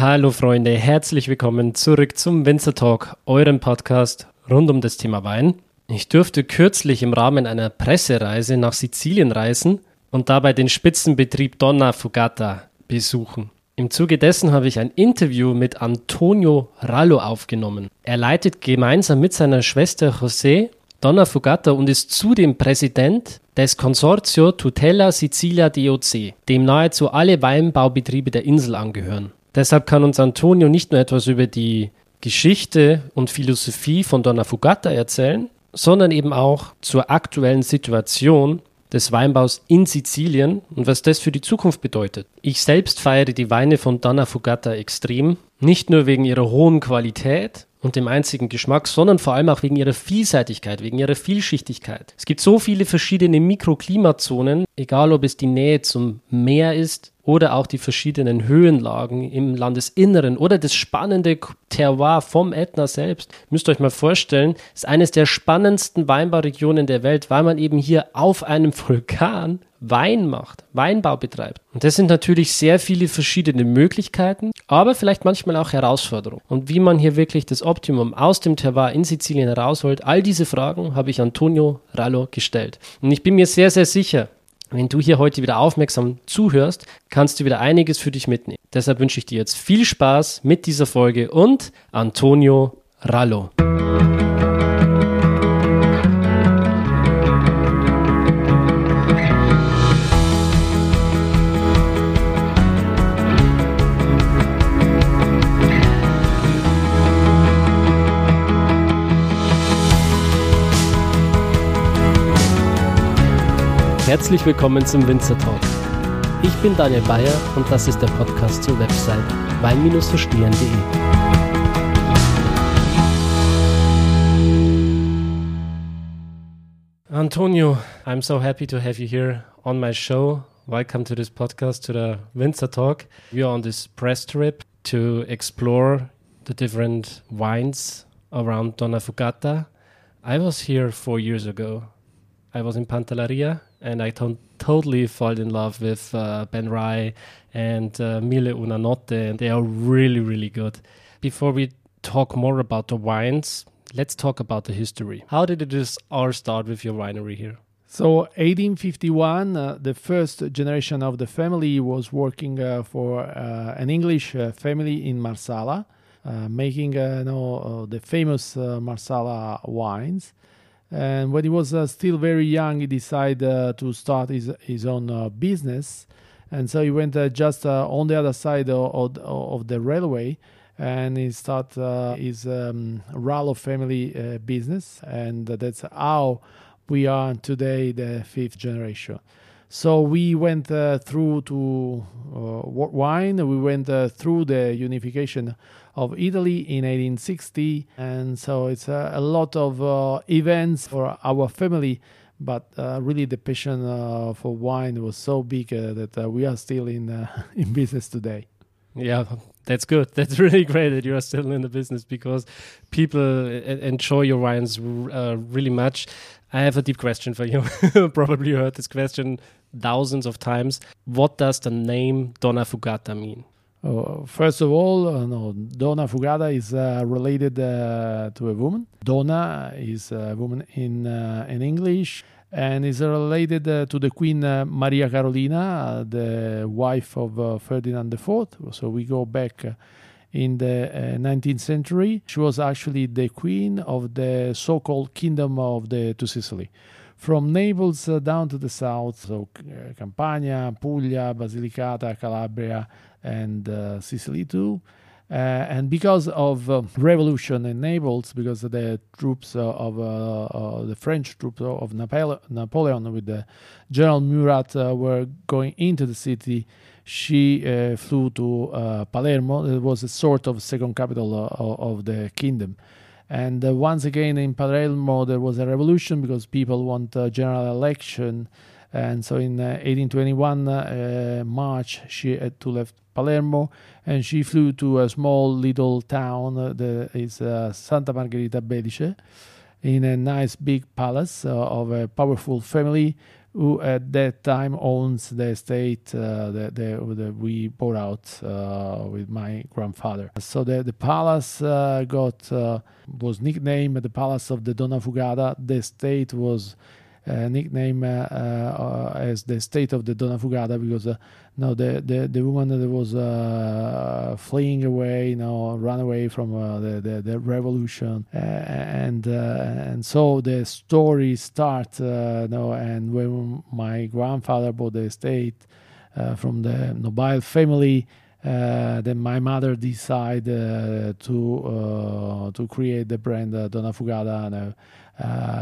Hallo Freunde, herzlich willkommen zurück zum Winzer Talk, eurem Podcast rund um das Thema Wein. Ich durfte kürzlich im Rahmen einer Pressereise nach Sizilien reisen und dabei den Spitzenbetrieb Donna Fugata besuchen. Im Zuge dessen habe ich ein Interview mit Antonio Rallo aufgenommen. Er leitet gemeinsam mit seiner Schwester José Donna Fugata und ist zudem Präsident des Consortio Tutela Sicilia DOC, dem nahezu alle Weinbaubetriebe der Insel angehören. Deshalb kann uns Antonio nicht nur etwas über die Geschichte und Philosophie von Donna Fugata erzählen, sondern eben auch zur aktuellen Situation des Weinbaus in Sizilien und was das für die Zukunft bedeutet. Ich selbst feiere die Weine von Donna Fugata extrem, nicht nur wegen ihrer hohen Qualität, und dem einzigen Geschmack, sondern vor allem auch wegen ihrer Vielseitigkeit, wegen ihrer Vielschichtigkeit. Es gibt so viele verschiedene Mikroklimazonen, egal ob es die Nähe zum Meer ist oder auch die verschiedenen Höhenlagen im Landesinneren oder das spannende Terroir vom Ätna selbst. Müsst ihr euch mal vorstellen, ist eines der spannendsten Weinbauregionen der Welt, weil man eben hier auf einem Vulkan Wein macht, Weinbau betreibt. Und das sind natürlich sehr viele verschiedene Möglichkeiten, aber vielleicht manchmal auch Herausforderungen. Und wie man hier wirklich das Optimum aus dem Terroir in Sizilien herausholt, all diese Fragen habe ich Antonio Rallo gestellt. Und ich bin mir sehr, sehr sicher, wenn du hier heute wieder aufmerksam zuhörst, kannst du wieder einiges für dich mitnehmen. Deshalb wünsche ich dir jetzt viel Spaß mit dieser Folge und Antonio Rallo. Herzlich willkommen zum Winzer Talk. Ich bin Daniel Bayer und das ist der Podcast zur Website wein-verstehen.de. Antonio, I'm so happy to have you here on my show. Welcome to this podcast, to the Winzer Talk. We are on this press trip to explore the different wines around Donna Fugata. I was here four years ago. I was in Pantelleria and I to- totally fall in love with uh, Ben Rye and uh, Mille Una Notte, and they are really, really good. Before we talk more about the wines, let's talk about the history. How did it all start with your winery here? So, 1851, uh, the first generation of the family was working uh, for uh, an English uh, family in Marsala, uh, making you know, the famous Marsala wines. And when he was uh, still very young, he decided uh, to start his, his own uh, business. And so he went uh, just uh, on the other side of, of, of the railway and he started uh, his um, Rallo family business. And that's how we are today, the fifth generation. So we went through to wine, we went through the unification of Italy in 1860. And so it's a, a lot of uh, events for our family. But uh, really, the passion uh, for wine was so big uh, that uh, we are still in uh, in business today. Yeah, that's good. That's really great that you are still in the business because people enjoy your wines really much. I have a deep question for you. Probably you heard this question thousands of times. What does the name Donnafugata mean? Uh, first of all, uh, no, Donnafugata is uh, related uh, to a woman. Donna is a woman in uh, in English and is related to the Queen Maria Carolina, the wife of Ferdinand IV. So we go back in the 19th century. She was actually the queen of the so-called Kingdom of the Two Sicily from Naples uh, down to the south, so uh, Campania, Puglia, Basilicata, Calabria, and uh, Sicily too. Uh, and because of uh, revolution in Naples, because the troops uh, of uh, the French troops of Napoleon, Napoleon with the General Murat were going into the city, she flew to Palermo. It was a sort of second capital of the kingdom. And once again in Palermo, there was a revolution because people want a general election. And so in 1821 March, she had to leave Palermo, and she flew to a small little town uh, that is uh, Santa Margherita Belice in a nice big palace uh, of a powerful family who at that time owns the estate uh, that, that, we bought out uh, with my grandfather. So the, the palace uh, got uh, was nicknamed the Palace of the Donnafugata. The estate was uh, nicknamed uh, as the state of the Donnafugata because no, the, the, the woman that was uh, fleeing away, you know, run away from uh, the, the, the revolution, uh, and and so the story starts, you know, and when my grandfather bought the estate from the Nobile family. Uh, then my mother decided uh, to uh, to create the brand Donnafugata, and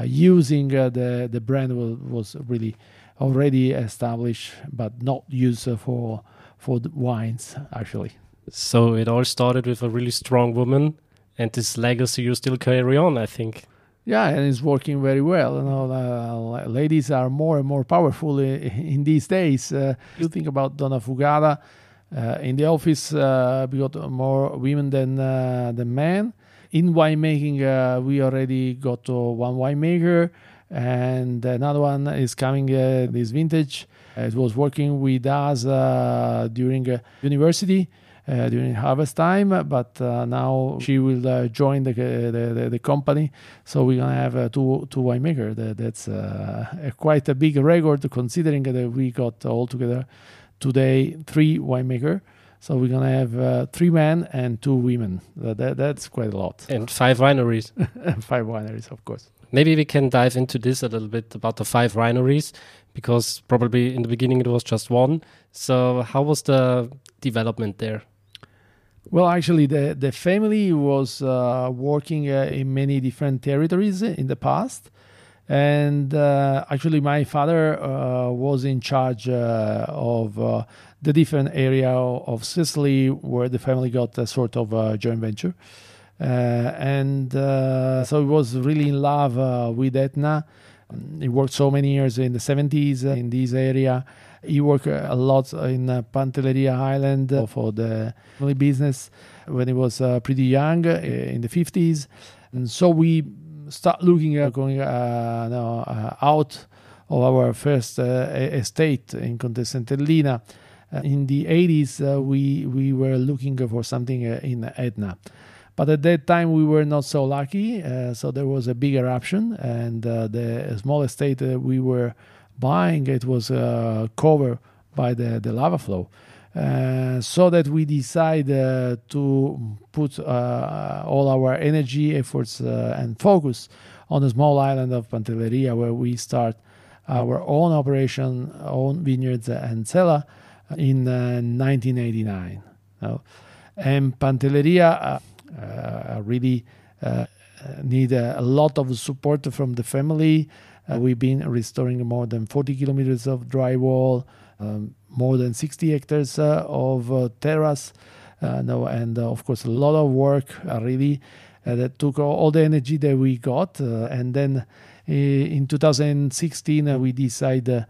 using the the brand was, was really already established but not used for for wines actually. So it all started with a really strong woman, and this legacy you still carry on, I think. Yeah, and it's working very well. You know, uh, ladies are more and more powerful in, in these days. Uh, you think about Donnafugata. Uh, in the office, uh, we got more women than uh, than men. In winemaking, uh, we already got one winemaker and another one is coming uh, this vintage. it was working with us uh, during uh, university. Uh, during harvest time, but uh, now she will uh, join the, the, the company. So we're gonna have two two winemaker. That, that's a, quite a big record considering that we got all together today three winemaker. So we're gonna have three men and two women. That, that's quite a lot. And five wineries. five wineries, of course maybe we can dive into this a little bit about the five wineries because probably in the beginning it was just one. So how was the development there? Well, actually, the the family was uh, working uh, in many different territories in the past, and uh, actually, my father uh, was in charge uh, of uh, the different area of Sicily where the family got a sort of joint venture. Uh, and uh, so he was really in love with Etna. He worked so many years in the 70s in this area. He worked a lot in Pantelleria Island for the family business when he was pretty young in the 50s. And so we start looking at going uh, no, uh, out of our first uh, estate in Contessa Entellina. in the 80s, we, we were looking for something in Etna. But at that time, we were not so lucky. Uh, so there was a big eruption, and uh, the small estate we were buying it was uh, covered by the, the lava flow. Uh, so that we decided to put uh, all our energy, efforts, uh, and focus on the small island of Pantelleria, where we start our own operation, own vineyards and cellar in 1989. And Pantelleria uh, really uh, need a, lot of support from the family. Uh, we've been restoring more than 40 kilometers of drywall. um, more than 60 hectares of terrace, no, and of course a lot of work. really, that took all the energy that we got, and then in 2016 we decided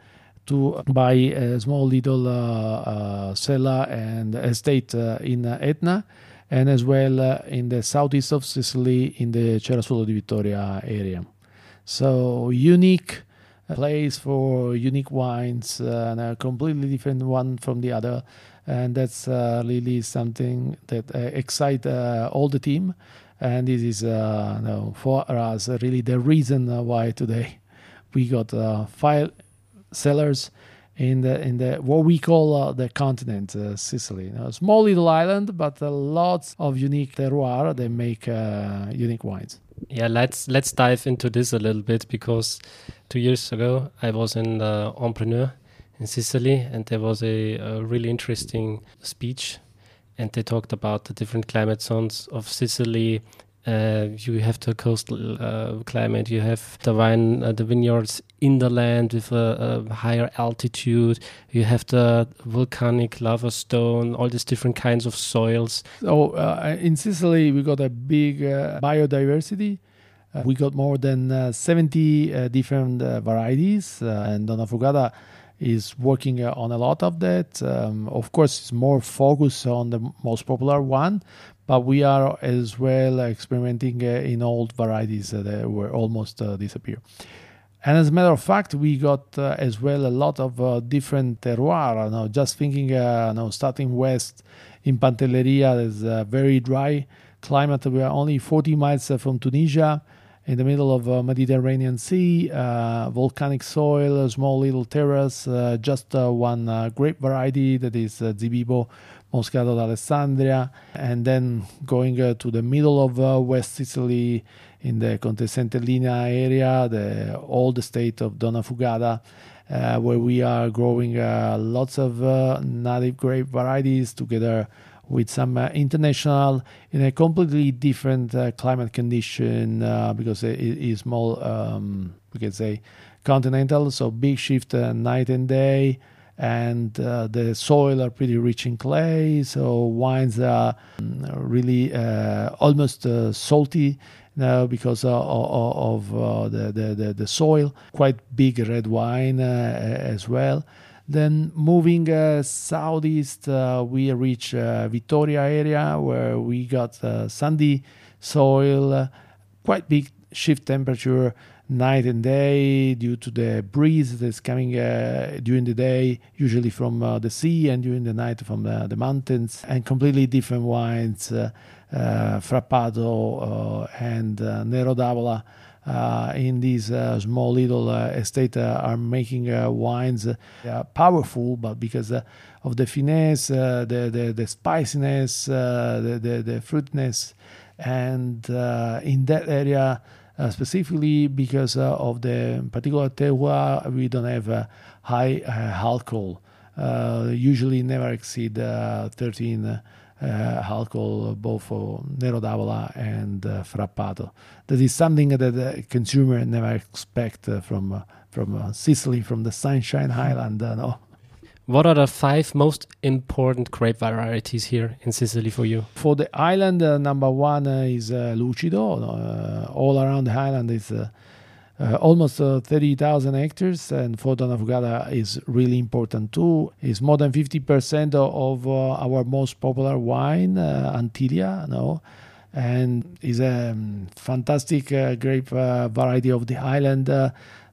to buy a small little uh, uh, cellar and estate uh, in Etna and as well uh, in the southeast of Sicily in the Cerasuolo di Vittoria area. So unique uh, place for unique wines uh, and a completely different one from the other. And that's uh, really something that uh, excites all the team. And this is for us really the reason why today we got five cellars in the in the what we call uh, the continent, uh, Sicily. a small little island, but uh, lots of unique terroir that make unique wines. Yeah, let's let's dive into this a little bit because two years ago I was in the uh, Entrepreneur in Sicily, and there was a, a really interesting speech, and they talked about the different climate zones of Sicily uh, you have the coastal uh, climate. You have the vine, uh, the vineyards in the land with a, a, higher altitude. You have the volcanic lava stone. All these different kinds of soils. So uh, in Sicily, we got a big uh, biodiversity. Uh, we got more than 70 different varieties, and Donnafugata is working on a lot of that. Um, of course, it's more focused on the most popular one, but we are as well experimenting uh, in old varieties that were almost uh, disappear. And as a matter of fact, we got uh, as well a lot of uh, different terroir. Now, just thinking, uh, now starting west in Pantelleria, there's a very dry climate. We are only 40 miles uh, from Tunisia, in the middle of uh, Mediterranean Sea, uh, volcanic soil, small little terrace, uh, just uh, one uh, grape variety that is uh, Zibibbo Moscato d'Alessandria, and then going to the middle of West Sicily in the Contessa Entellina area, the old state of Donnafugata, uh, where we are growing uh, lots of uh, native grape varieties together with some uh, international in a completely different uh, climate condition uh, because it is more, um, we can say, continental, so big shift night and day and uh, the soil are pretty rich in clay so wines are mm, really uh, almost uh, salty now because of the, the, the, the, soil. Quite big red wine as well. Then moving uh, southeast, uh, we reach uh, Vittoria area where we got sandy soil, quite big shift temperature night and day due to the breeze that's coming uh, during the day, usually from uh, the sea, and during the night from the, the mountains, and completely different wines, uh, Frappato and Nero d'Avola. Uh, in these uh, small little uh, estate are making wines powerful, but because of the finesse, the, the, the spiciness, the, the, the fruitness, and in that area, uh, Uh, specifically because uh, of the particular terroir, we don't have high uh, alcohol. Uh, usually never exceed uh, 13 alcohol, both for Nero d'Avola and Frappato. That is something that the consumer never expect from from Sicily, from the Sunshine Island. no? What are the five most important grape varieties here in Sicily for you? For the island, uh, number one uh, is uh, Lucido. Uh, all around the island is uh, uh, almost 30,000 hectares, and for Donna Fugata is really important too. It's more than 50% of our most popular wine, Anthìlia, no? and is a um, fantastic grape variety of the island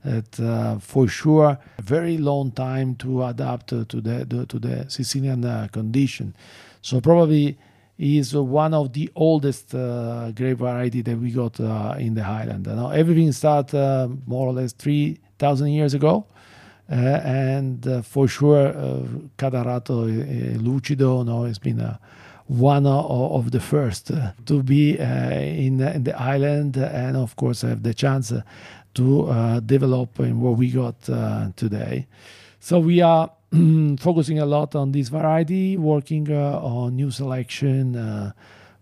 it uh, for sure a very long time to adapt to the, to the Sicilian uh, condition. So probably is one of the oldest uh, grape variety that we got uh, in the highland. Now everything started uh, more or less three thousand years ago. Uh, and for sure, Catarratto Lucido know, has been one of the first to be in, in the island, and of course have the chance to uh, develop in what we got uh, today. So we are focusing a lot on this variety, working uh, on new selection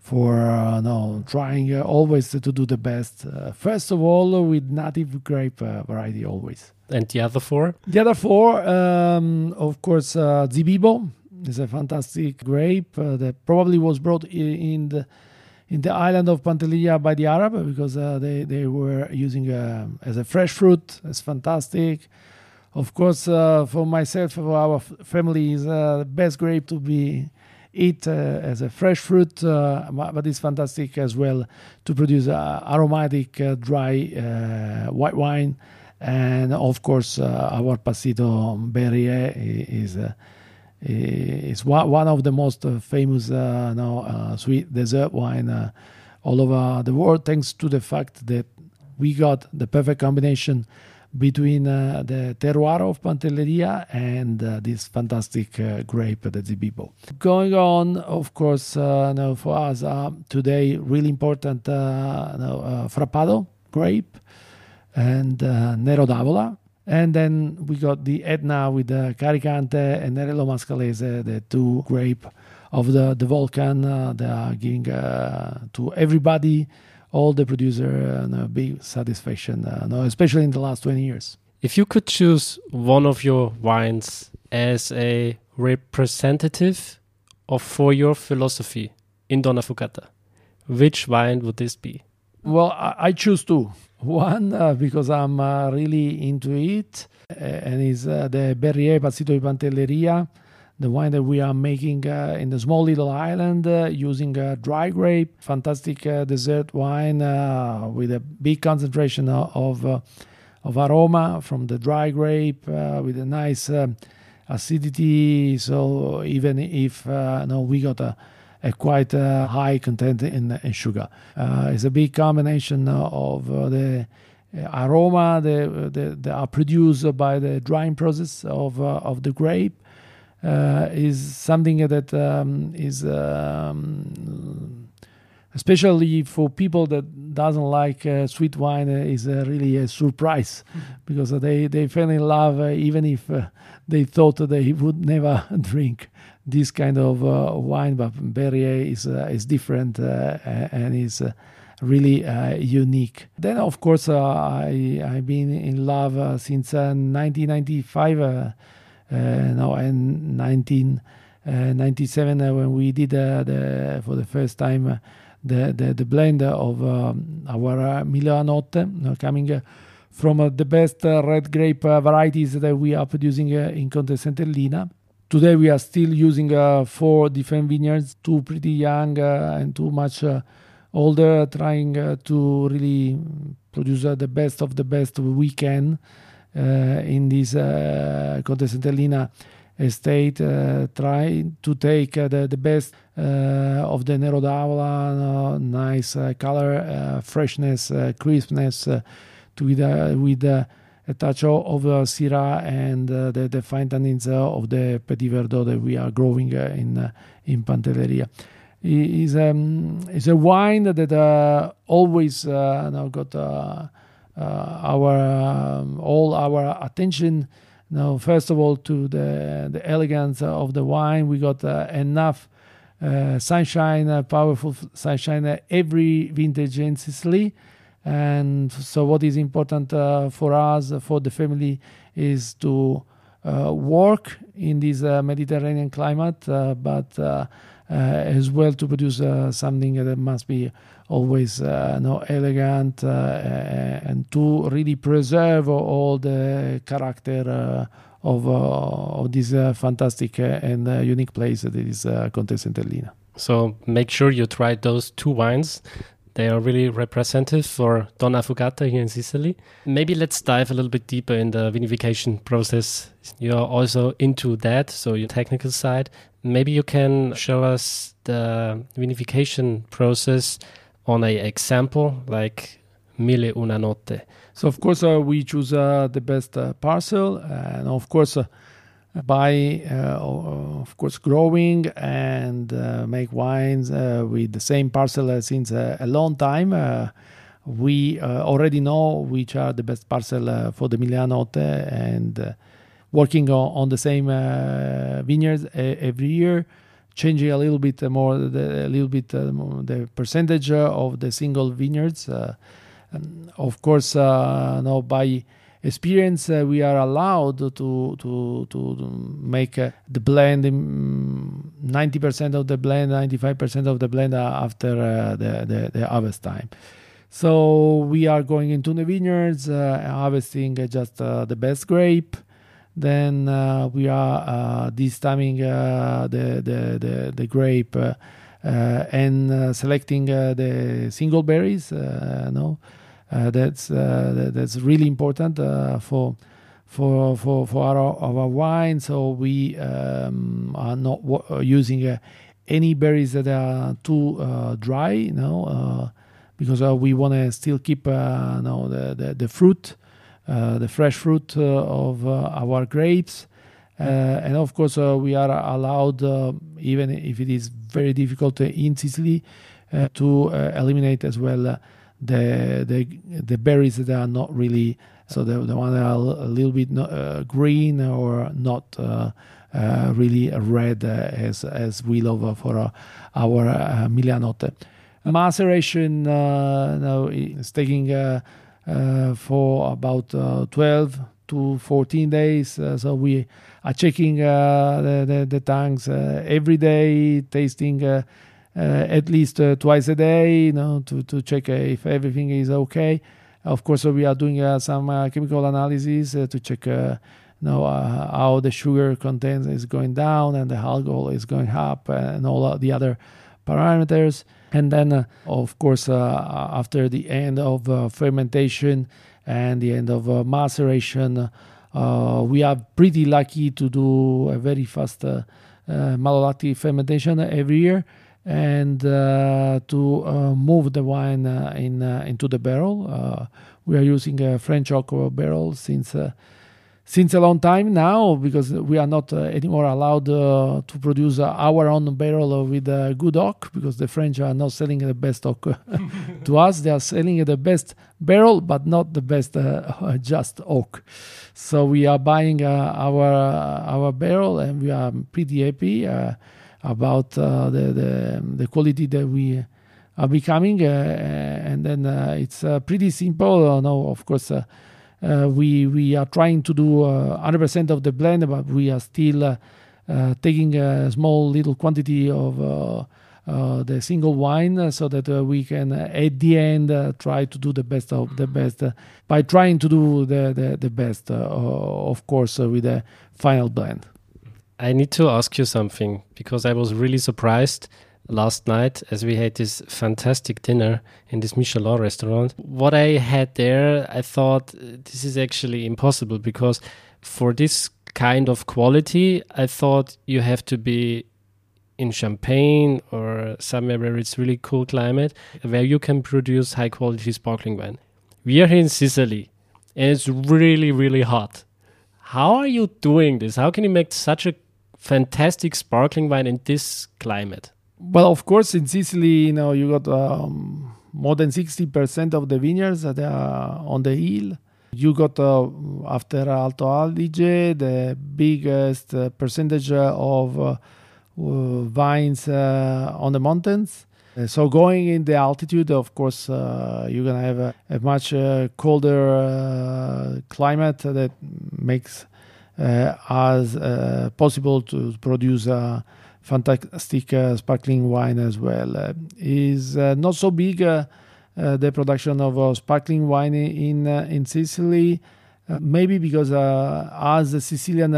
for uh, no trying uh, always to do the best. Uh, first of all with native grape variety always. And the other four? The other four um, of course zibibbo is a fantastic grape that probably was brought in the in the island of Pantelleria by the Arab because uh, they, they were using uh, as a fresh fruit. It's fantastic. Of course, uh, for myself, for our family, is uh, the best grape to be eat uh, as a fresh fruit, uh, but it's fantastic as well to produce aromatic, dry white wine. And of course, our Passito Ben Rye is it's one of the most uh, famous uh, now, uh, sweet dessert wine all over the world, thanks to the fact that we got the perfect combination between uh, the terroir of Pantelleria and uh, this fantastic uh, grape, the Zibibbo. Going on, of course, now for us today, really important now, Frappato grape and Nero d'Avola, and then we got the Etna with the Carricante and Nerello Mascalese, the two grape of the, the Vulcan. Uh, they are giving uh, to everybody, all the producer, uh, a big satisfaction, uh, especially in the last 20 years. If you could choose one of your wines as a representative of for your philosophy in Donnafugata, which wine would this be? Well, I, I choose two. One, uh, because I'm uh, really into it, uh, and it's uh, the Ben Rye Passito di Pantelleria, the wine that we are making uh, in the small little island uh, using dry grape, fantastic dessert wine with a big concentration of of aroma from the dry grape with a nice acidity. So even if no, we got a a quite uh, high content in, in sugar. Uh, it's a big combination of uh, the aroma that, are produced by the drying process of, of the grape. is something that um, is um, especially for people that doesn't like uh, sweet wine uh, is uh, really a surprise mm-hmm. because they they fell in love even if they thought they would never drink this kind of uh, wine, but Ben Rye is uh, is different uh, and is really uh, unique. Then, of course, uh, I I've been in love uh, since 1995. no, and 1997 when we did the for the first time the, the, the blend of um, our Milanotte, coming from the best red grape varieties that we are producing in Contessa Entellina. Today we are still using uh, four different vineyards, two pretty young uh, and two much uh, older, trying uh, to really produce uh, the best of the best we can uh, in this uh, Conte estate, trying to take the, the best of the Nero d'Avola, nice color, freshness, crispness, to with, with a touch of uh, Syrah and uh, the, the fine uh, of the Petit Verdot that we are growing uh, in uh, in Pantelleria. Is um, is a wine that uh, always now got our um, all our attention. Now, first of all, to the the elegance of the wine, we got enough sunshine, powerful sunshine every vintage in Sicily and so, what is important uh, for us, uh, for the family, is to uh, work in this uh, Mediterranean climate, uh, but uh, as well to produce something that must be always no, elegant and to really preserve all the character of, of this fantastic and unique place that is Contessa Entellina. So make sure you try those two wines they are really representative for Donnafugata here in Sicily. Maybe let's dive a little bit deeper in the vinification process. You're also into that, so your technical side. Maybe you can show us the vinification process on a example like Mille Una Notte. So of course uh, we choose uh, the best uh, parcel, and of course uh, by uh, of course growing and uh, make wines uh, with the same parcel since a long time. We already know which are the best parcel for the Milanotte and working on, on, the same vineyards every year changing a little bit more the, a little bit uh, the percentage of the single vineyards. Uh, of course uh, now by experience, uh, we are allowed to to to make uh, the blend ninety percent of the blend, ninety five percent of the blend after uh, the, the, the harvest time. So we are going into the vineyards, uh, harvesting just uh, the best grape. Then uh, we are destemming the, the, the the grape and selecting the single berries. no uh, Uh, that's uh, that's really important uh, for for for for our, our wine. So we um, are not uh, using uh, any berries that are too dry, you know, because we want to still keep you know, the, the, the fruit, the fresh fruit of our grapes. Uh, and of course, uh, we are allowed, uh, even if it is very difficult in Sicily, to eliminate as well the the the berries that are not really so the the one that are a little bit not, uh, green or not uh, uh, really red uh, as as we love for uh, our uh. Maceration now is taking for about 12 to 14 days. so we are checking the, the, the tanks every day, tasting uh, at least uh, twice a day, you know, to, to check uh, if everything is okay. Of course, we are doing some chemical analysis to check know, uh, how the sugar content is going down and the alcohol is going up and all the other parameters. And then, uh, of course, uh, after the end of fermentation, and the end of uh, maceration. Uh, we are pretty lucky to do a very fast uh, uh, malolactic fermentation every year and uh, to uh, move the wine uh, in into the barrel. we are using a French oak barrel since since a long time now because we are not uh, anymore allowed uh, to produce uh, our own barrel with good oak because the French are not selling the best oak to us. They are selling the best barrel, but not the best just oak. So we are buying our our barrel and we are pretty happy about uh, the, the the quality that we are becoming. Uh, and then uh, it's pretty simple. no, of course uh, we we are trying to do 100% uh, of the blend, but we are still uh, taking a small little quantity of uh, the single wine so that uh, we can uh, at the end try to do the best of the mm-hmm. best by trying to do the, the, the best of course with the final blend i need to ask you something because i was really surprised last night as we had this fantastic dinner in this Michelin restaurant. What I had there, I thought uh, this is actually impossible because for this kind of quality, I thought you have to be in Champagne or somewhere where it's really cool climate where you can produce high quality sparkling wine. We are here in Sicily and it's really, really hot. How are you doing this? How can you make such a fantastic sparkling wine in this climate? well, of course, in Sicily, you know, you got um, more than 60% of the vineyards that are on the hill. You got, uh, after Alto Adige, the biggest uh, percentage of uh, vines uh, on the mountains. Uh, so going in the altitude, of course, uh, you're gonna have a, a much colder climate that makes Uh, us uh, possible to produce a fantastic uh, sparkling wine as well. Uh, is uh, not so big uh, the production of sparkling wine in in Sicily, maybe because as a Sicilian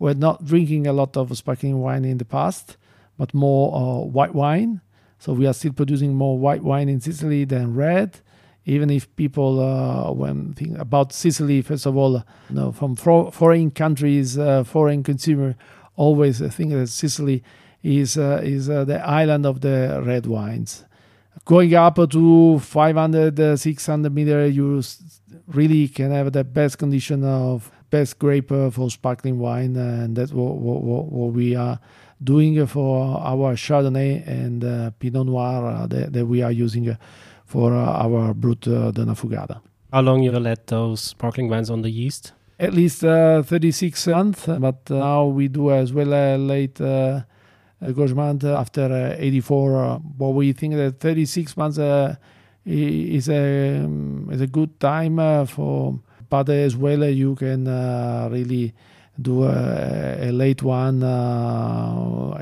we're not drinking a lot of sparkling wine in the past, but more white wine. So we are still producing more white wine in Sicily than red even if people uh, when think about Sicily, first of all, you know, from foreign countries, uh, foreign consumer always think that Sicily is uh, is uh, the island of the red wines. Going up to 500, uh, 600 meter, you really can have the best condition of best grape uh, for sparkling wine, and that's what, what, what, we are doing for our Chardonnay and uh, Pinot Noir uh, that, that, we are using for our Brut uh, Donnafugata. How long you let those sparkling wines on the yeast? at least uh, 36 months, but uh, now we do as well a late uh, engagement after uh, 84. but we think that 36 months is a um, is a good time for. But as well, you can really do a, a late one, uh,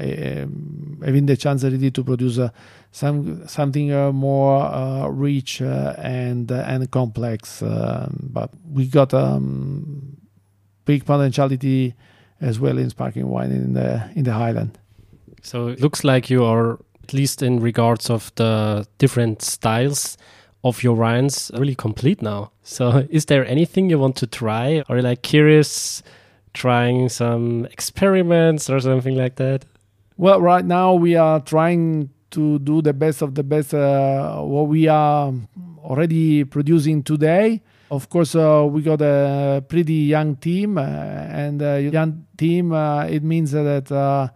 having the chance really to produce uh, some something uh, more rich and and complex. but we got um, big potentiality as well in sparkling wine in the in the Highland. So it looks like you are at least in regards of the different styles of your wines really complete now. So is there anything you want to try or like curious trying some experiments or something like that? Well, right now we are trying to do the best of the best uh, what we are already producing today. Of course, uh, we got a pretty young team, uh, and young team uh, it means that uh,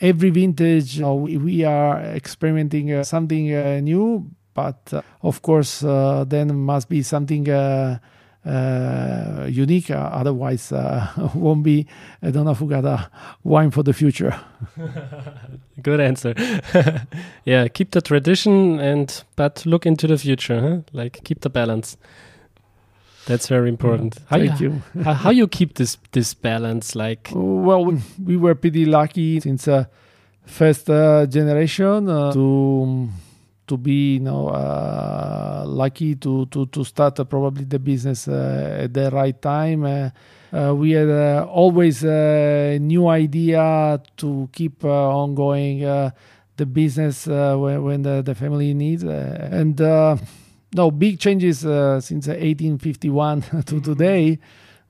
every vintage we are experimenting something new. But of course, then must be something uh, unique. Uh, otherwise, uh, won't be a Donnafugata wine for the future. Good answer. yeah, keep the tradition and but look into the future. Huh? Like keep the balance. That's very important. How Thank you. you how, how, you keep this this balance? Like, well, we were pretty lucky since uh, first uh, generation uh, to to be you know uh, lucky to to to start uh, probably the business uh, at the right time. Uh, uh, we had uh, always a new idea to keep ongoing the business when, when the, the family needs and no big changes uh, since 1851 to today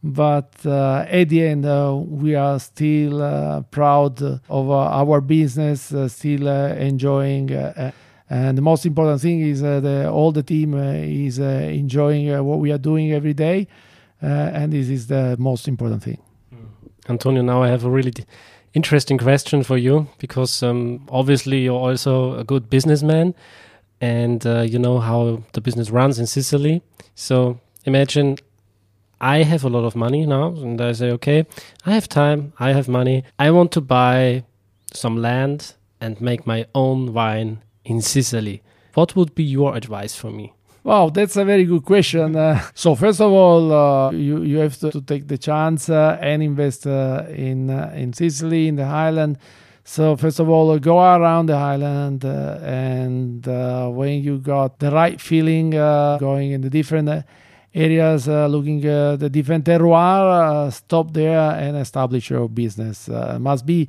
but uh, at the end uh, we are still uh, proud of our business still enjoying and the most important thing is uh, that all the team uh, is uh, enjoying what we are doing every day and this is the most important thing hmm. antonio now i have a really interesting question for you because um, obviously you're also a good businessman and uh, you know how the business runs in Sicily. So imagine I have a lot of money now, and I say, okay, I have time, I have money, I want to buy some land and make my own wine in Sicily. What would be your advice for me? Wow, that's a very good question. Uh, so first of all, uh, you you have to, to take the chance uh, and invest uh, in uh, in Sicily in the island. So first of all, go around the island, uh, and when you got the right feeling, going in the different areas, looking the different terroir, stop there and establish your business. must be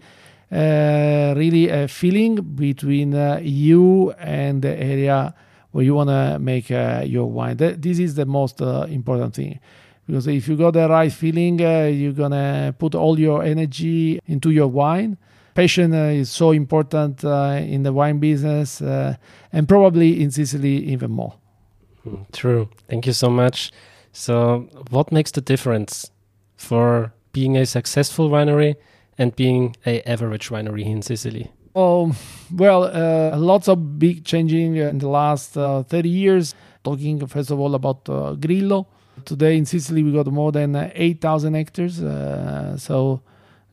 really a feeling between you and the area where you want to make uh, your wine. This is the most uh, important thing. Because if you got the right feeling, uh, you're going to put all your energy into your wine. Passion uh, is so important uh, in the wine business uh, and probably in Sicily even more. Hmm, true. Thank you so much. So, what makes the difference for being a successful winery and being a average winery in Sicily? Oh, well, uh, lots of big changing in the last uh, 30 years. Talking first of all about uh, Grillo. Today in Sicily, we got more than uh, 8,000 hectares. Uh, so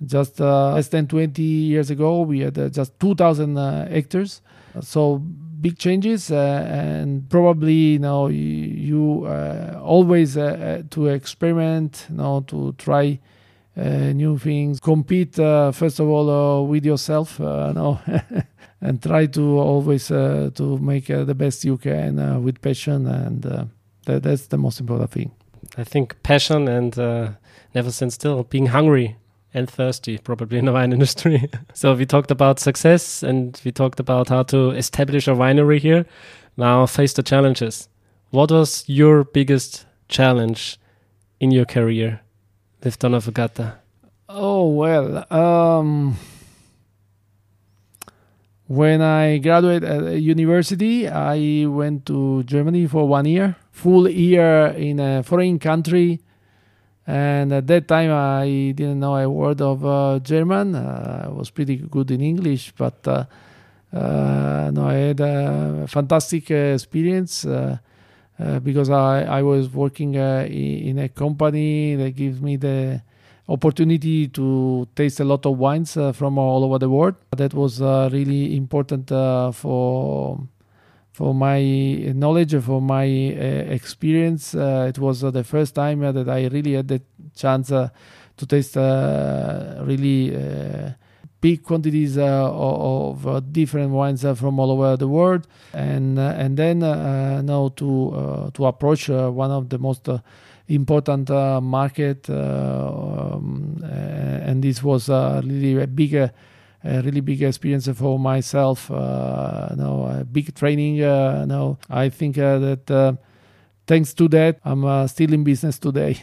just uh, less than 20 years ago, we had just 2,000 hectares. So big changes, and probably you know you, you always to experiment, you know, to try uh, Uh, new things. Compete uh, first of all uh, with yourself, uh, no, and try to always uh, to make the best you can with passion, and that, that's the most important thing. I think passion and never stand still, being hungry and thirsty, probably in the wine industry. so we talked about success and we talked about how to establish a winery here. Now face the challenges. What was your biggest challenge in your career? Donnafugata? Oh, well, um, when I graduated at university, I went to Germany for one year, full year in a foreign country. And at that time, I didn't know a word of uh, German. Uh, I was pretty good in English, but uh, uh no, I had a fantastic experience. Uh, because I, I was working uh, in a company that gives me the opportunity to taste a lot of wines uh, from all over the world. That was uh, really important uh, for for my knowledge, for my experience. it was the first time that I really had the chance to taste really big quantities uh, of, of uh, different wines uh, from all over the world, and and then now to to approach one of the most important market, um, and this was really a big. a really big experience for myself. Uh, no, big training. Uh, no, I think uh, that uh, thanks to that, I'm still in business today.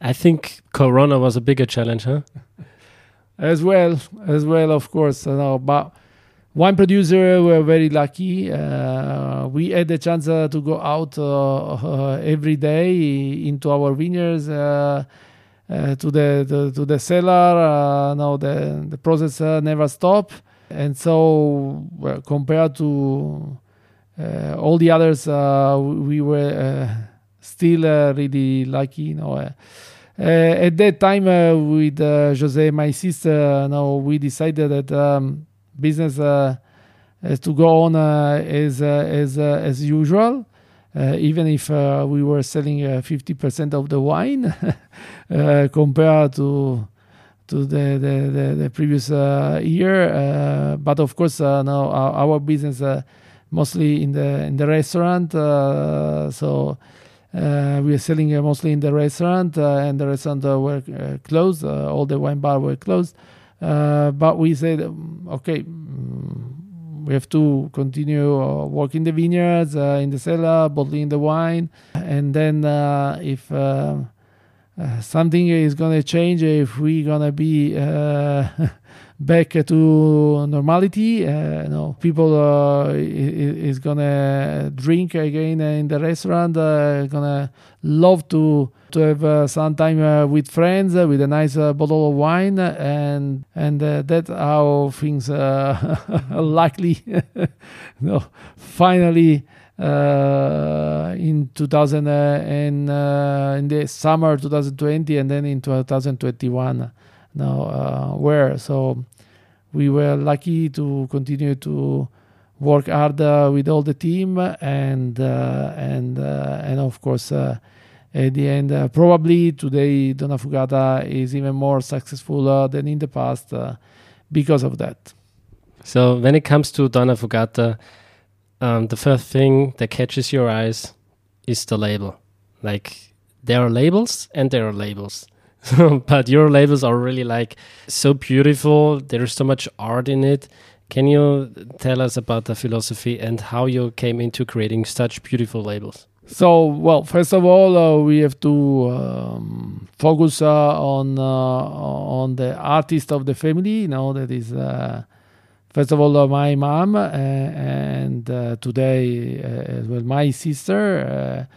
I think Corona was a bigger challenge, huh? as well, as well, of course. Uh, but wine producer we were very lucky. Uh, we had the chance uh, to go out uh, uh every day into our vineyards. Uh, to the, the, to the cellar, now the the process never stopped, and so well, compared to all the others, we were still really lucky. You know, uh, at that time, uh, with uh, Jose, my sister, now we decided that um, business has to go on as as as usual. Uh, even if uh, we were selling uh, 50% of the wine compared to to the the, the, the previous year. but of course, now our, our business mostly in the in the restaurant. so uh, we are selling uh, mostly in the restaurant, uh, and the restaurant were closed. all the wine bar were closed. but we said, okay, mm, we have to continue uh, working the vineyards uh, in the cellar, bottling the wine, and then uh, if uh, uh, something is gonna change, if we're gonna be uh, back to normality, uh, know, people uh, is gonna drink again in the restaurant, uh, gonna love to to have uh, some time uh, with friends uh, with a nice bottle of wine and and that's how things likely no finally uh, in 2000 uh, and uh, in the summer 2020 and then in 2021 now uh, where so we were lucky to continue to work hard uh, with all the team and uh, and and of course at the end uh, probably today Donnafugata is even more successful uh, than in the past uh, because of that So when it comes to Donnafugata, um, the first thing that catches your eyes is the label. Like there are labels and there are labels. but your labels are really like so beautiful. There's so much art in it. Can you tell us about the philosophy and how you came into creating such beautiful labels? So, well, first of all, uh, we have to um, focus uh, on uh, on the artist of the family. You know, that is uh, first of all uh, my mom, uh, and today as well my sister.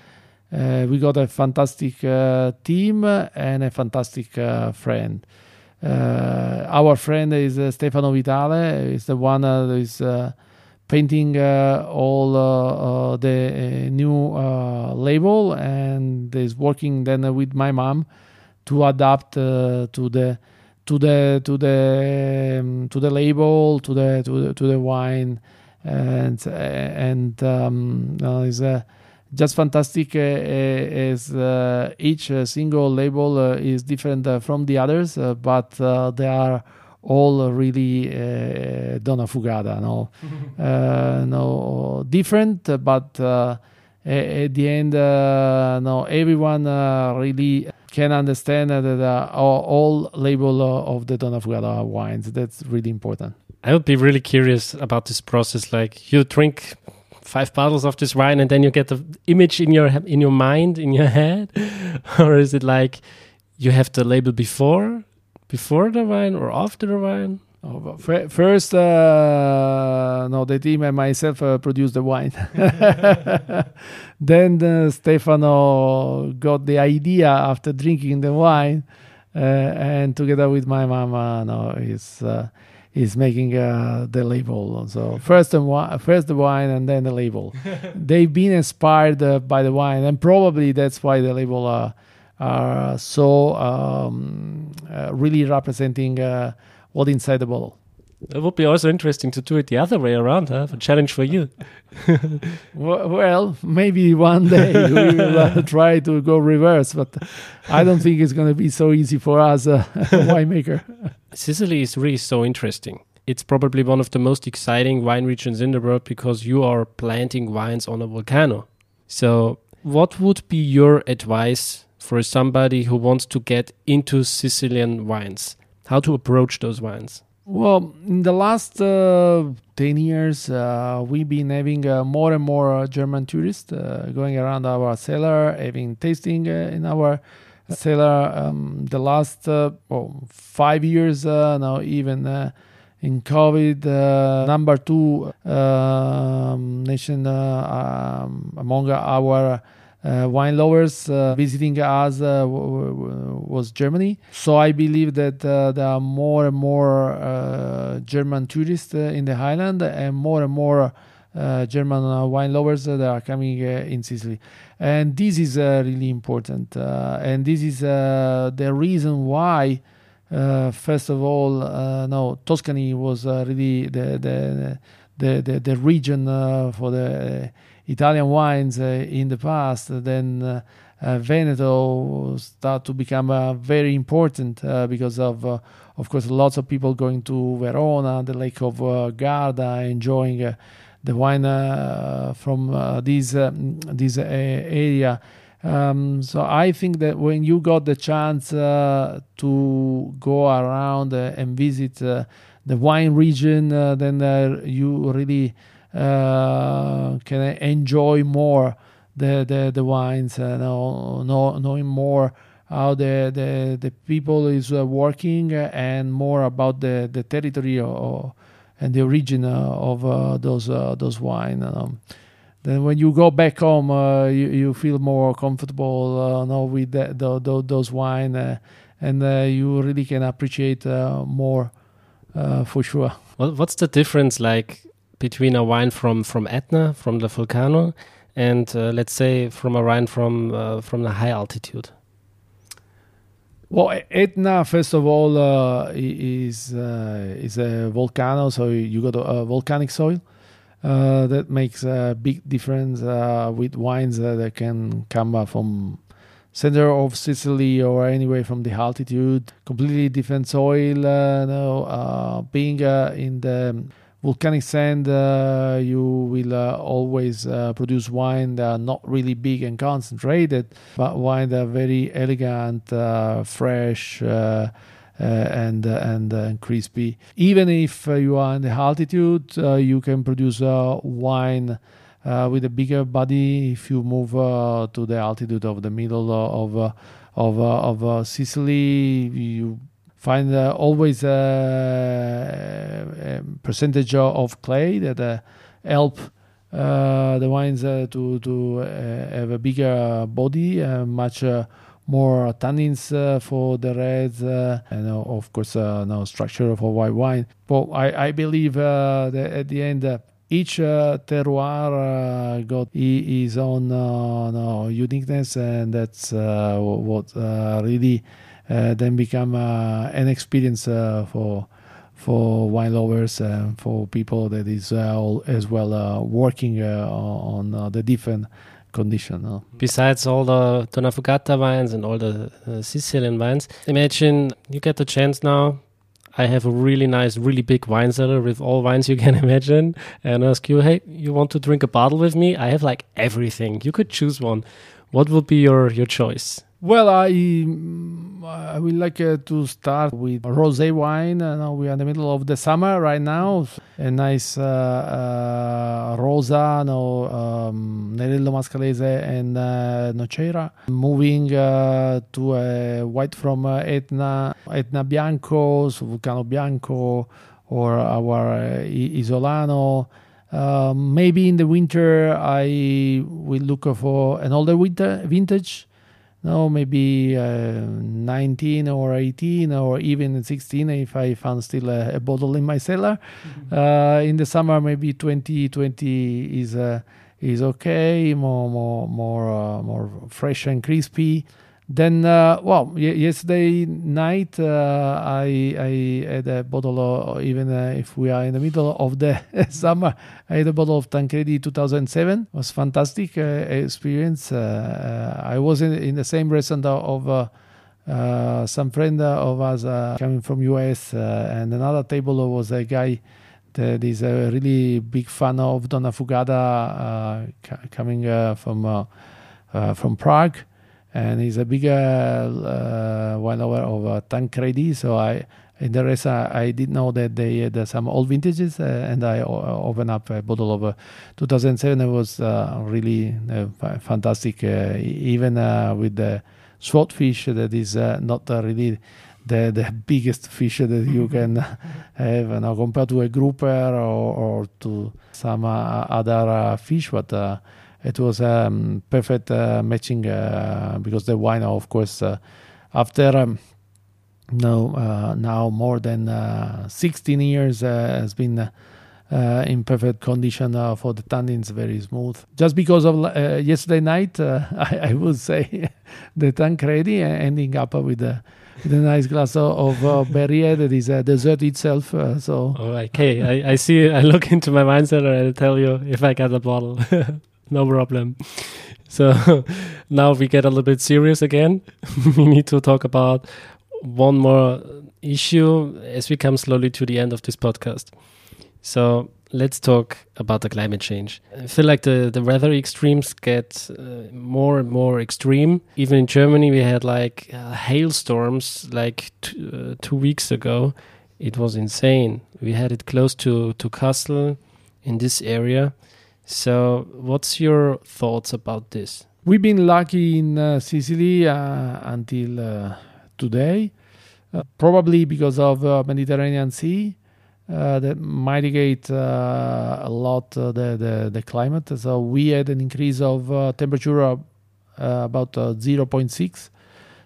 Uh, we got a fantastic uh, team and a fantastic uh, friend. Our friend is Stefano Vitale. Is the one that is. Painting uh, all uh, uh, the new label and is working then with my mom to adapt to the to the to the um, to the label to the to the, to the wine and and um, is uh, just fantastic uh, uh, as uh, each uh, single label uh, is different uh, from the others uh, but uh, they are all really uh, Donnafugata no? Uh, no different but uh, at the end uh, no everyone uh, really can understand that uh, all, all label uh, of the Donnafugata wines. That's really important. I would be really curious about this process. Like you drink five bottles of this wine and then you get the image in your in your mind in your head, or is it like you have the label before before the wine or after the wine? Oh, first, uh, no, the team and myself uh, produced the wine. then uh, Stefano got the idea after drinking the wine, uh, and together with my mama, no, is uh, is making uh, the label. So first the wi- first the wine and then the label. They've been inspired uh, by the wine, and probably that's why the label uh, are so um, uh, really representing uh, what inside the bottle. It would be also interesting to do it the other way around. Huh? A challenge for you. Well, well, maybe one day we will uh, try to go reverse, but I don't think it's going to be so easy for us, uh, winemaker. Sicily is really so interesting. It's probably one of the most exciting wine regions in the world because you are planting wines on a volcano. So, what would be your advice for somebody who wants to get into Sicilian wines? How to approach those wines? Well, in the last uh, 10 years, uh, we've been having uh, more and more uh, German tourists uh, going around our cellar, having tasting uh, in our cellar. Um, the last uh, oh, five years uh, now, even uh, in COVID, uh, number two um, nation uh, um, among our uh, wine lovers visiting us was Germany. So I believe that there are more and more German tourists in the island and more and more German uh, wine lovers that are coming uh, in Sicily. And this is uh, really important. Uh, and this is uh, the reason why. Uh, first of all, uh, no, Tuscany was uh, really the the the, the, the region uh, for the uh, Italian wines uh, in the past. Then uh, uh, Veneto start to become uh, very important uh, because of, uh, of course, lots of people going to Verona, the Lake of uh, Garda, enjoying uh, the wine uh, from this uh, this uh, area. Um, so I think that when you got the chance uh, to go around uh, and visit uh, the wine region, then you really can enjoy more the the, the wines, know, know, knowing more how the, the, the people is working and more about the, the territory or, and the origin uh, of uh, those uh, those wine. Um, then when you go back home, you, you feel more comfortable know, with the, the, the, those wine, and you really can appreciate more for sure. what's the difference like between a wine from from Etna, from the volcano, and let's say from a wine from from the high altitude? Well, Etna, first of all, uh, is uh, is a volcano, so you got a, volcanic soil. Uh, that makes a big difference uh, with wines that can come from center of Sicily or anywhere from the altitude. Completely different soil. Uh, no, uh, being in the volcanic sand, uh, you will uh, always uh, produce wine that are not really big and concentrated, but wine that are very elegant, uh, fresh. Uh, uh, and and crispy. Even if you are in the altitude, you can produce wine with a bigger body. If you move to the altitude of the middle of of of Sicily, you find uh, always a, a, percentage of clay that uh, help uh, the wines uh, to to uh, have a bigger body, much more tannins for the reds, and of course, no structure for white wine. But I, I believe that at the end each uh, terroir uh, got his own uh, no, uniqueness, and that's what really uh, then become uh, an experience uh, for for wine lovers and for people that is as well working on the different condition. Uh. Besides all the Donnafugata wines and all the uh, Sicilian wines, imagine you get the chance now. I have a really nice, really big wine cellar with all wines you can imagine, and ask you, hey, you want to drink a bottle with me? I have like everything. You could choose one. What would be your your choice? Well, I I would like uh, to start with rosé wine. Uh, we are in the middle of the summer right now. A nice uh, uh, rosa, no, um, Nerello Mascalese and uh, Nocera. Moving uh, to a white from Etna, Etna Bianco, so Vulcano Bianco, or our Isolano. maybe in the winter, I will look for an older winter vintage no, maybe uh, 19 or 18 or even 16 if I found still a, a bottle in my cellar. Mm-hmm. Uh, in the summer, maybe 20, 20 is uh, is okay, more more more uh, more fresh and crispy. Then, uh, well, yesterday night uh, I I had a bottle, of, even uh, if we are in the middle of the summer, I had a bottle of Tancredi 2007. It was fantastic uh, experience. Uh, uh, I was in, in, the same restaurant of some friend of us coming from US, and another table was a guy that is a really big fan of Donnafugata, coming from from Prague and he's a bigger uh, lover of uh, Tancredi. So I, in the rest, I, I did know that they had uh, some old vintages, uh, and I opened up a bottle of 2007. It was uh, really uh, fantastic, even with the swordfish that is not really the, the biggest fish that you can have you know, compared to a grouper or, or to some other fish, but it was um, perfect uh, matching uh, because the wine, of course, uh, after um, no uh, now more than uh, 16 years has been in perfect condition for the tannins, very smooth. Just because of yesterday night, I, I, would say the tank Tancredi ending up with a a nice glass of, uh, that is a dessert itself. Uh, so okay, I, I see. I look into my cellar and I'll tell you if I get a bottle. No problem. So now we get a little bit serious again. we need to talk about one more issue as we come slowly to the end of this podcast. So let's talk about the climate change. I feel like the, the weather extremes get uh, more and more extreme. Even in Germany, we had like uh, hailstorms like uh, two weeks ago It was insane. We had it close to to Kassel in this area. So, what's your thoughts about this? We've been lucky in uh, Sicily uh, until uh, today, uh, probably because of uh, Mediterranean Sea uh, that mitigate a lot the, the the climate. So we had an increase of temperature about uh, 0.6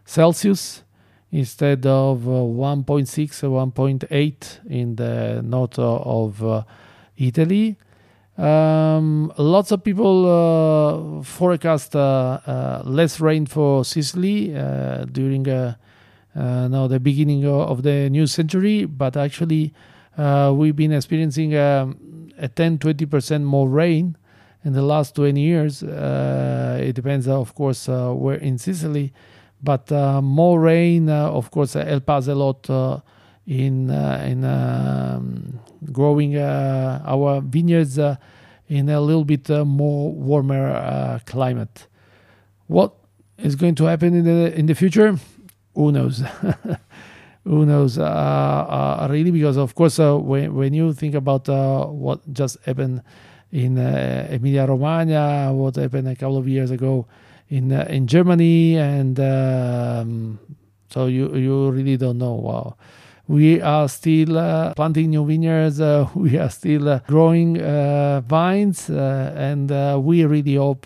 Celsius instead of uh, 1.6 or 1.8 in the north of Italy. Um, lots of people uh, forecast uh, uh, less rain for Sicily uh, during now the beginning of the new century, but actually we've been experiencing um, a 10 20% more rain in the last 20 years. Uh, it depends, of course, uh, where in Sicily, but uh, more rain, of course, help us a lot in in um, growing uh, our vineyards uh, in a little bit uh, more warmer climate. What is going to happen in the in the future? Who knows? Who knows? Really, because of course, when when you think about what just happened in Emilia Romagna, what happened a couple of years ago in in Germany, and um, so you you really don't know. Wow. We are still uh, planting new vineyards. Uh, we are still uh, growing vines, and we really hope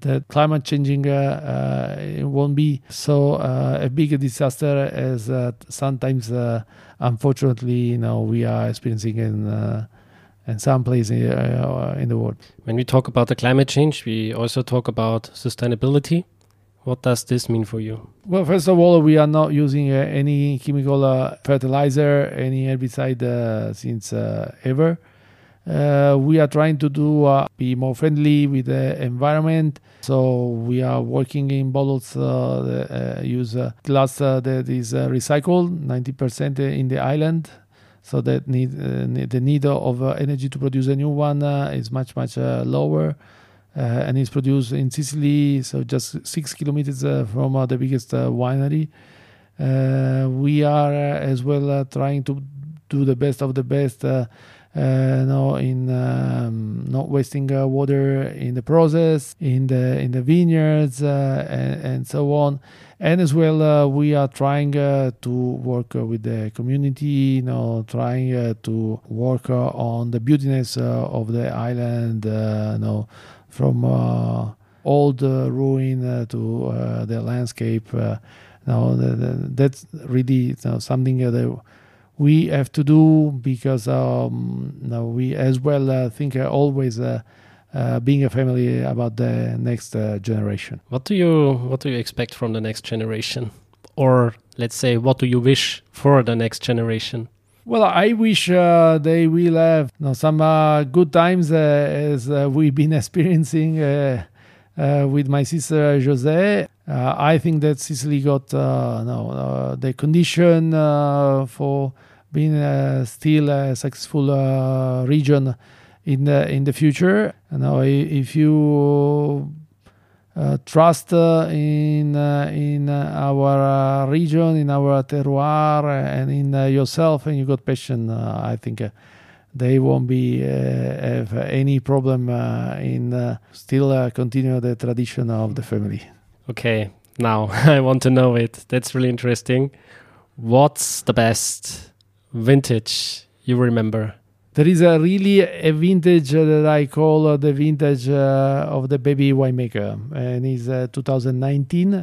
that climate changing uh, uh, won't be so uh, a big disaster as sometimes, unfortunately, you know, we are experiencing in in some places uh, in the world. When we talk about the climate change, we also talk about sustainability. What does this mean for you? Well, first of all, we are not using uh, any chemical uh, fertilizer, any herbicide uh, since uh, ever. Uh, we are trying to do uh, be more friendly with the environment. So we are working in bottles that use glass that is recycled, 90% in the island. So that need, the need of energy to produce a new one is much much lower and it's produced in Sicily, so just six kilometers uh, from uh, the biggest uh, winery. Uh, we are uh, as well uh, trying to do the best of the best, uh, uh, no, in um, not wasting uh, water in the process, in the in the vineyards, uh, and, and so on. And as well, uh, we are trying uh, to work uh, with the community, you know, trying uh, to work uh, on the beautiness uh, of the island, uh, you know, from uh, old uh, ruin uh, to the landscape. Now the, the, that's really you know, something that we have to do because um, we as well think always uh, being a family about the next uh, generation. What do you what do you expect from the next generation? Or let's say what do you wish for the next generation? Well, I wish uh, they will have you know, some uh, good times uh, as uh, we've been experiencing uh, uh, with my sister Jose. I think that Sicily got no, the condition for being still a successful region in the in the future. Now, i- if you trust uh, in uh, in uh, our uh, region, in our terroir, uh, and in uh, yourself, and you got passion. Uh, I think uh, they won't be uh, have any problem uh, in uh, still uh, continue the tradition of the family. Okay, now I want to know it. That's really interesting. What's the best vintage you remember? There is a really a vintage uh, that I call uh, the vintage uh, of the baby winemaker, and it's uh, 2019.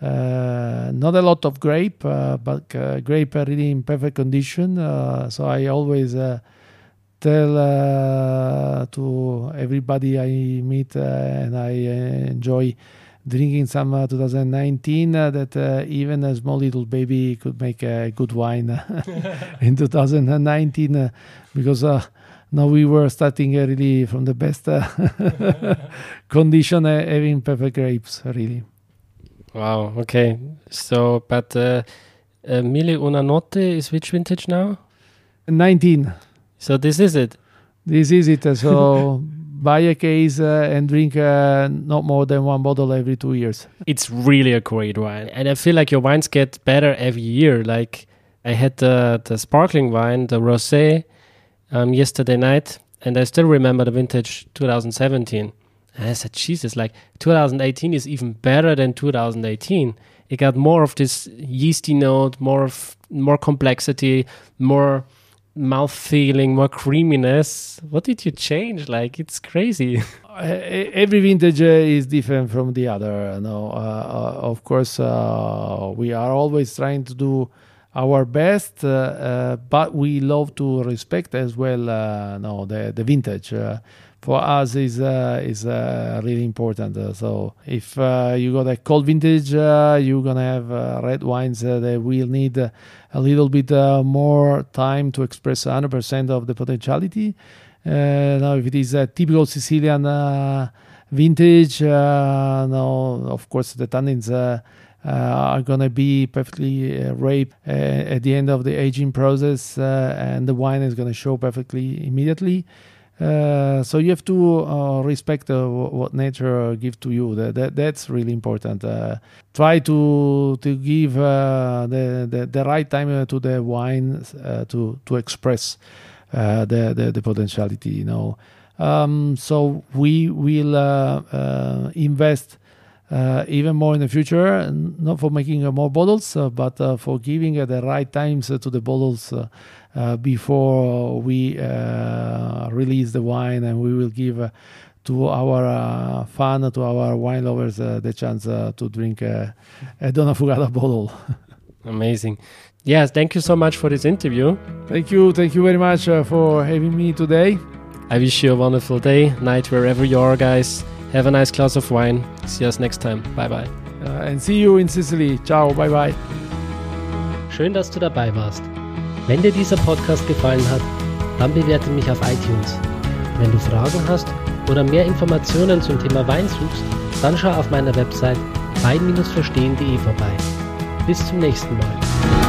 Uh, not a lot of grape, uh, but uh, grape are really in perfect condition. So I always tell to everybody I meet and I enjoy drinking some uh, 2019 uh, that uh, even a small little baby could make a good wine in 2019 uh, because uh, now we were starting uh, really from the best uh, condition, uh, having perfect grapes, really. Wow, okay. So, but uh, uh, Mille Una Notte is which vintage now? 19. So this is it. This is it. So buy a case uh, and drink uh, not more than one bottle every two years. It's really a great wine. And I feel like your wines get better every year. Like I had the, the sparkling wine, the rosé, um, yesterday night, and I still remember the vintage 2017. And I said, Jesus, like 2018 is even better than 2018. It got more of this yeasty note, more of, more complexity, more mouth feeling, more creaminess. What did you change? Like it's crazy. Every vintage is different from the other. No, uh, uh, of course, uh, we are always trying to do our best, uh, uh, but we love to respect as well. Uh, no, the the vintage for us is uh, is uh, really important. Uh, so if you got a cold vintage, you're gonna have red wines that will need a little bit more time to express 100% of the potentiality. now, if it is a typical Sicilian vintage, no, of course the tannins. Uh, are to be perfectly uh, uh, at the end of the aging process, and the wine is to show perfectly immediately. Uh, so you have to uh, respect uh, what nature gives to you. That, that that's really important. try to to give the, the, the right time to the wine to to express the, the, the potentiality. You know. Um, so we will invest uh, even more in the future, not for making uh, more bottles, uh, but uh, for giving uh, the right times to the bottles uh, before we release the wine, and we will give to our fan, to our wine lovers, the chance to drink a Donnafugata bottle. Amazing. Yes, thank you so much for this interview. Thank you. Thank you very much for having me today. I wish you a wonderful day, night, wherever you are, guys. Have a nice glass of wine. See us next time. Bye bye. Uh, and see you in Sicily. Ciao. Bye bye. Schön, dass du dabei warst. Wenn dir dieser Podcast gefallen hat, dann bewerte mich auf iTunes. Wenn du Fragen hast oder mehr Informationen zum Thema Wein suchst, dann schau auf meiner Website wein-verstehen.de vorbei. Bis zum nächsten Mal.